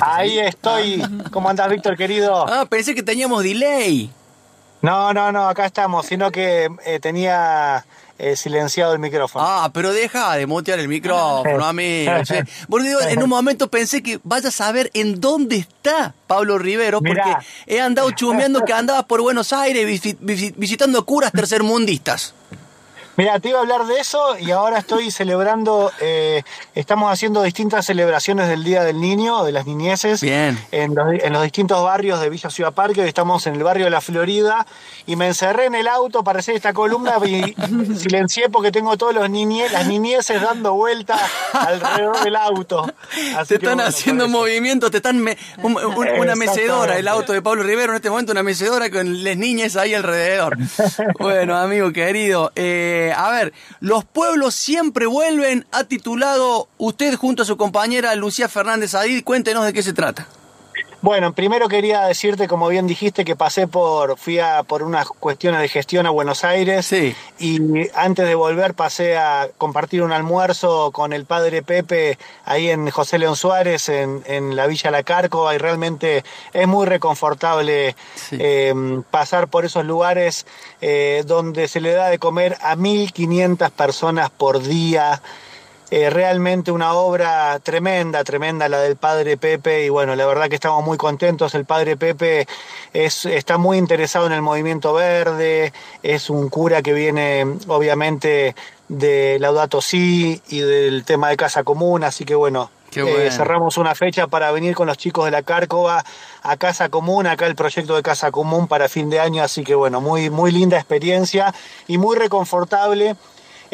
Ahí estoy. ¿Cómo andás, Víctor, querido? Ah, pensé que teníamos delay. No, no, no, acá estamos, sino que eh, tenía eh, silenciado el micrófono. Ah, pero deja de mutear el micrófono, amigo. Porque digo, en un momento pensé que vaya a saber en dónde está Pablo Rivero, porque Mirá. he andado chumeando que andaba por Buenos Aires visi- visi- visitando curas tercermundistas. Mira, te iba a hablar de eso y ahora estoy celebrando, eh, estamos haciendo distintas celebraciones del Día del Niño, de las niñeces, Bien. En, los, en los distintos barrios de Villa Ciudad Parque, hoy estamos en el barrio de La Florida y me encerré en el auto para hacer esta columna y silencié porque tengo todos los niñe, las niñeces dando vueltas alrededor del auto. Así Te están bueno, haciendo movimientos, te están me- un- un- una mecedora, el auto de Pablo Rivero en este momento, una mecedora con las niñas ahí alrededor. Bueno, amigo querido, eh, a ver, los pueblos siempre vuelven, ha titulado usted junto a su compañera Lucía Fernández Adid, cuéntenos de qué se trata. Bueno, primero quería decirte, como bien dijiste, que pasé por, fui a, por unas cuestiones de gestión a Buenos Aires Sí. y antes de volver pasé a compartir un almuerzo con el padre Pepe ahí en José León Suárez, en, en la Villa La Cárcova y realmente es muy reconfortable Sí. eh, pasar por esos lugares eh, donde se le da de comer a 1.500 personas por día. Eh, realmente una obra tremenda, tremenda la del padre Pepe y bueno, la verdad que estamos muy contentos. El padre Pepe es, está muy interesado en el movimiento verde, es un cura que viene obviamente de Laudato Si y del tema de Casa Común, así que bueno, eh, cerramos una fecha para venir con los chicos de la Cárcova a Casa Común, acá el proyecto de Casa Común para fin de año, así que bueno, muy, muy linda experiencia y muy reconfortable.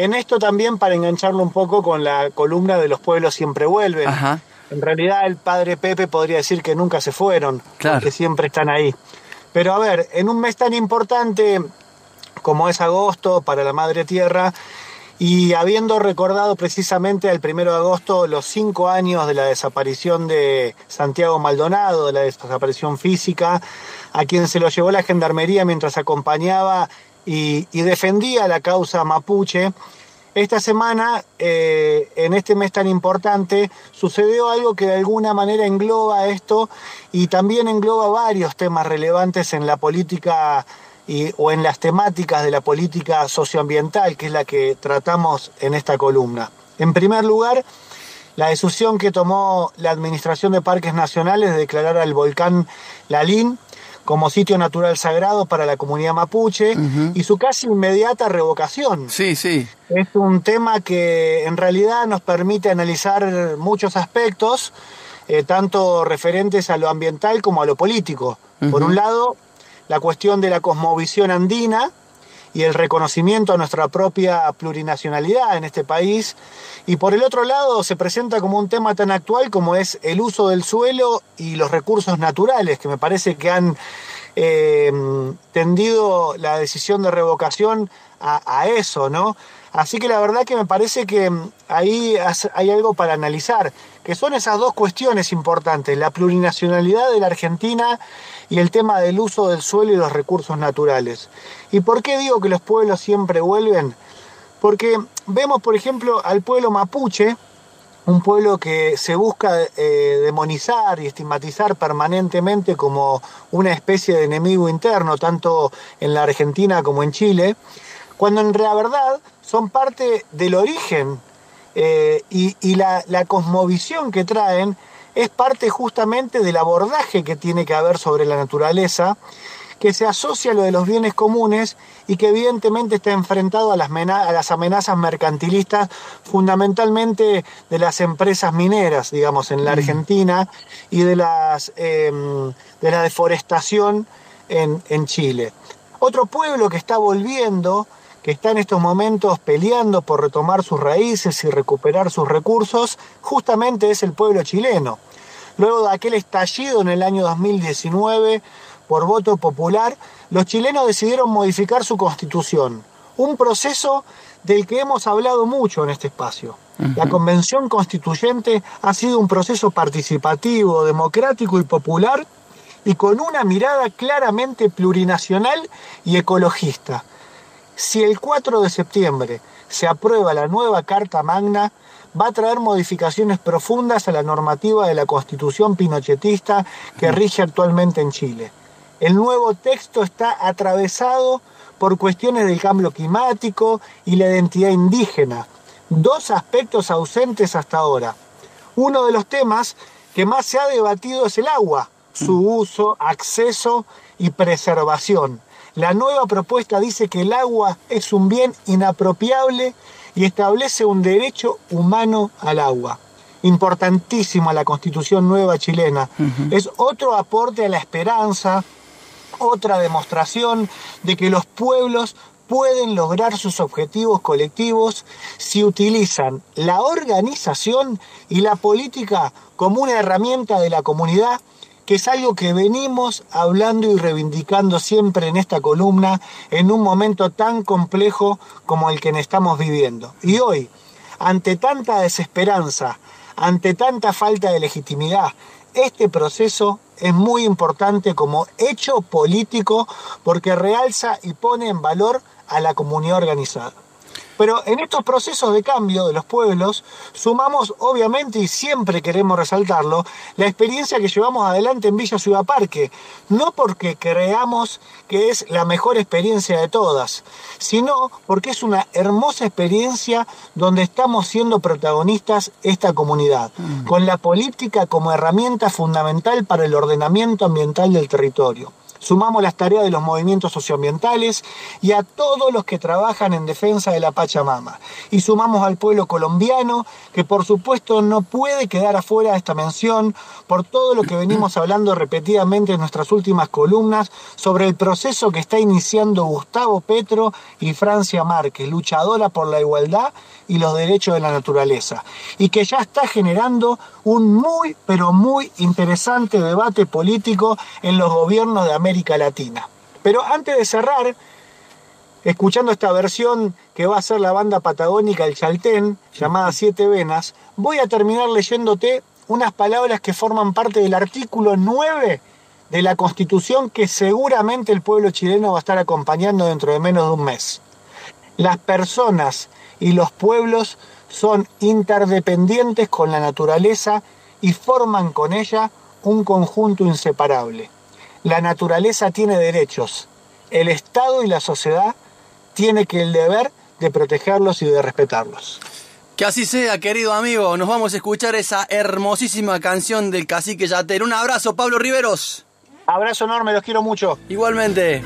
En esto también para engancharlo un poco con la columna de los pueblos siempre vuelven. Ajá. En realidad el padre Pepe podría decir que nunca se fueron, Claro. porque siempre están ahí. Pero a ver, en un mes tan importante como es agosto para la Madre Tierra, y habiendo recordado precisamente el primero de agosto los cinco años de la desaparición de Santiago Maldonado, de la desaparición física, a quien se lo llevó la gendarmería mientras acompañaba y, defendía la causa mapuche, esta semana, eh, en este mes tan importante, sucedió algo que de alguna manera engloba esto y también engloba varios temas relevantes en la política o en las temáticas de la política socioambiental, que es la que tratamos en esta columna. En primer lugar, la decisión que tomó la Administración de Parques Nacionales de declarar al volcán Lalín como sitio natural sagrado para la comunidad mapuche y su casi inmediata revocación. Sí, sí. Es un tema que en realidad nos permite analizar muchos aspectos, eh, tanto referentes a lo ambiental como a lo político. Por un lado, la cuestión de la cosmovisión andina y el reconocimiento a nuestra propia plurinacionalidad en este país. Y por el otro lado, se presenta como un tema tan actual como es el uso del suelo y los recursos naturales, que me parece que han eh, tendido la decisión de revocación a, a eso, ¿no? Así que la verdad que me parece que mm, ahí hay algo para analizar, que son esas dos cuestiones importantes, la plurinacionalidad de la Argentina y el tema del uso del suelo y los recursos naturales. ¿Y por qué digo que los pueblos siempre vuelven? Porque vemos, por ejemplo, al pueblo mapuche, un pueblo que se busca eh, demonizar y estigmatizar permanentemente como una especie de enemigo interno, tanto en la Argentina como en Chile, cuando en verdad son parte del origen eh, y, y la, la cosmovisión que traen es parte justamente del abordaje que tiene que haber sobre la naturaleza, que se asocia a lo de los bienes comunes y que evidentemente está enfrentado a las, mena- a las amenazas mercantilistas, fundamentalmente de las empresas mineras, digamos, en la Argentina, y de, las, eh, de la deforestación en, en Chile. Otro pueblo que está volviendo, que está en estos momentos peleando por retomar sus raíces y recuperar sus recursos, justamente es el pueblo chileno. luego de aquel estallido en el año 2019 por voto popular, los chilenos decidieron modificar su constitución, un proceso del que hemos hablado mucho en este espacio. La convención constituyente ha sido un proceso participativo, democrático y popular y con una mirada claramente plurinacional y ecologista. Si el 4 de septiembre se aprueba la nueva Carta Magna, va a traer modificaciones profundas a la normativa de la constitución pinochetista que rige actualmente en Chile. El nuevo texto está atravesado por cuestiones del cambio climático y la identidad indígena, dos aspectos ausentes hasta ahora. Uno de los temas que más se ha debatido es el agua, su uso, acceso y preservación. La nueva propuesta dice que el agua es un bien inapropiable y establece un derecho humano al agua. Importantísima la constitución nueva chilena. Es otro aporte a la esperanza, otra demostración de que los pueblos pueden lograr sus objetivos colectivos si utilizan la organización y la política como una herramienta de la comunidad que es algo que venimos hablando y reivindicando siempre en esta columna en un momento tan complejo como el que estamos viviendo. Y hoy, ante tanta desesperanza, ante tanta falta de legitimidad, este proceso es muy importante como hecho político porque realza y pone en valor a la comunidad organizada. Pero en estos procesos de cambio de los pueblos sumamos obviamente y siempre queremos resaltarlo la experiencia que llevamos adelante en Villa Ciudad Parque, no porque creamos que es la mejor experiencia de todas, sino porque es una hermosa experiencia donde estamos siendo protagonistas esta comunidad, mm. con la política como herramienta fundamental para el ordenamiento ambiental del territorio. Sumamos las tareas de los movimientos socioambientales y a todos los que trabajan en defensa de la Pachamama. Y sumamos al pueblo colombiano, que por supuesto no puede quedar afuera de esta mención por todo lo que venimos hablando repetidamente en nuestras últimas columnas sobre el proceso que está iniciando Gustavo Petro y Francia Márquez, luchadora por la igualdad y los derechos de la naturaleza, y que ya está generando un muy, pero muy interesante debate político en los gobiernos de América Latina. Pero antes de cerrar, escuchando esta versión que va a ser la banda patagónica El Chaltén, llamada Siete Venas, voy a terminar leyéndote unas palabras que forman parte del artículo 9 de la Constitución que seguramente el pueblo chileno va a estar acompañando dentro de menos de un mes. Las personas y los pueblos son interdependientes con la naturaleza y forman con ella un conjunto inseparable. La naturaleza tiene derechos, el Estado y la sociedad tienen que el deber de protegerlos y de respetarlos. Que así sea, querido amigo. Nos vamos a escuchar esa hermosísima canción del cacique Yater. Un abrazo, Pablo Riveros. Abrazo enorme, los quiero mucho. Igualmente.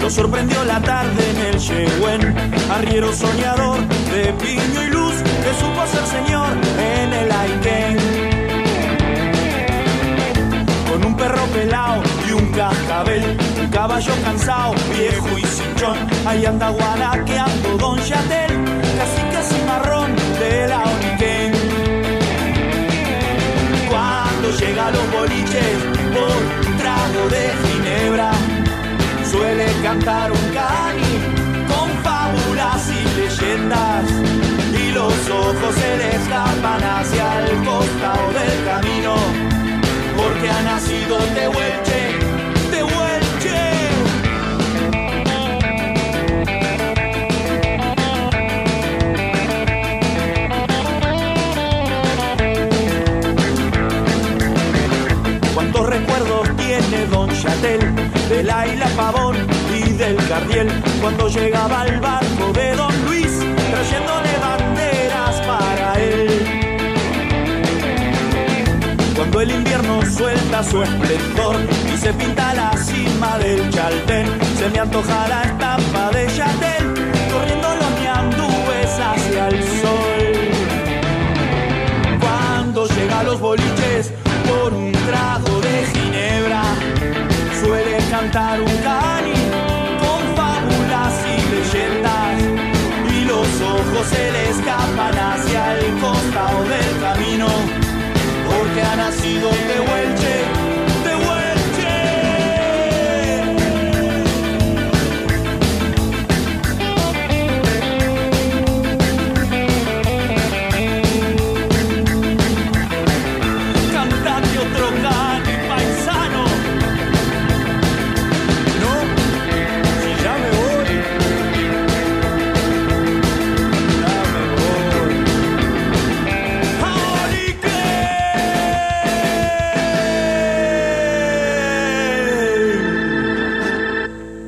Lo sorprendió la tarde en el Yehuen, arriero soñador de piño y luz, que supo ser señor en el Aitén. Con un perro pelado y un cascabel, un caballo cansado, viejo y cinchón, ahí anda guaraqueando Don Chatel, casi casi marrón de la Oniquén. Cuando llega los boliches por un trago de ginebra, suele cantar un cani con fábulas y leyendas y los ojos se le hacia el costado del camino porque ha nacido Tehuelche, Tehuelche. ¿Cuántos recuerdos tiene Don Chatel? De la isla Pavón y del Cardiel, cuando llegaba al barco de Don Luis, trayéndole banderas para él. Cuando el invierno suelta su esplendor y se pinta la cima del Chaltén, se me antoja la estampa de Chatel, al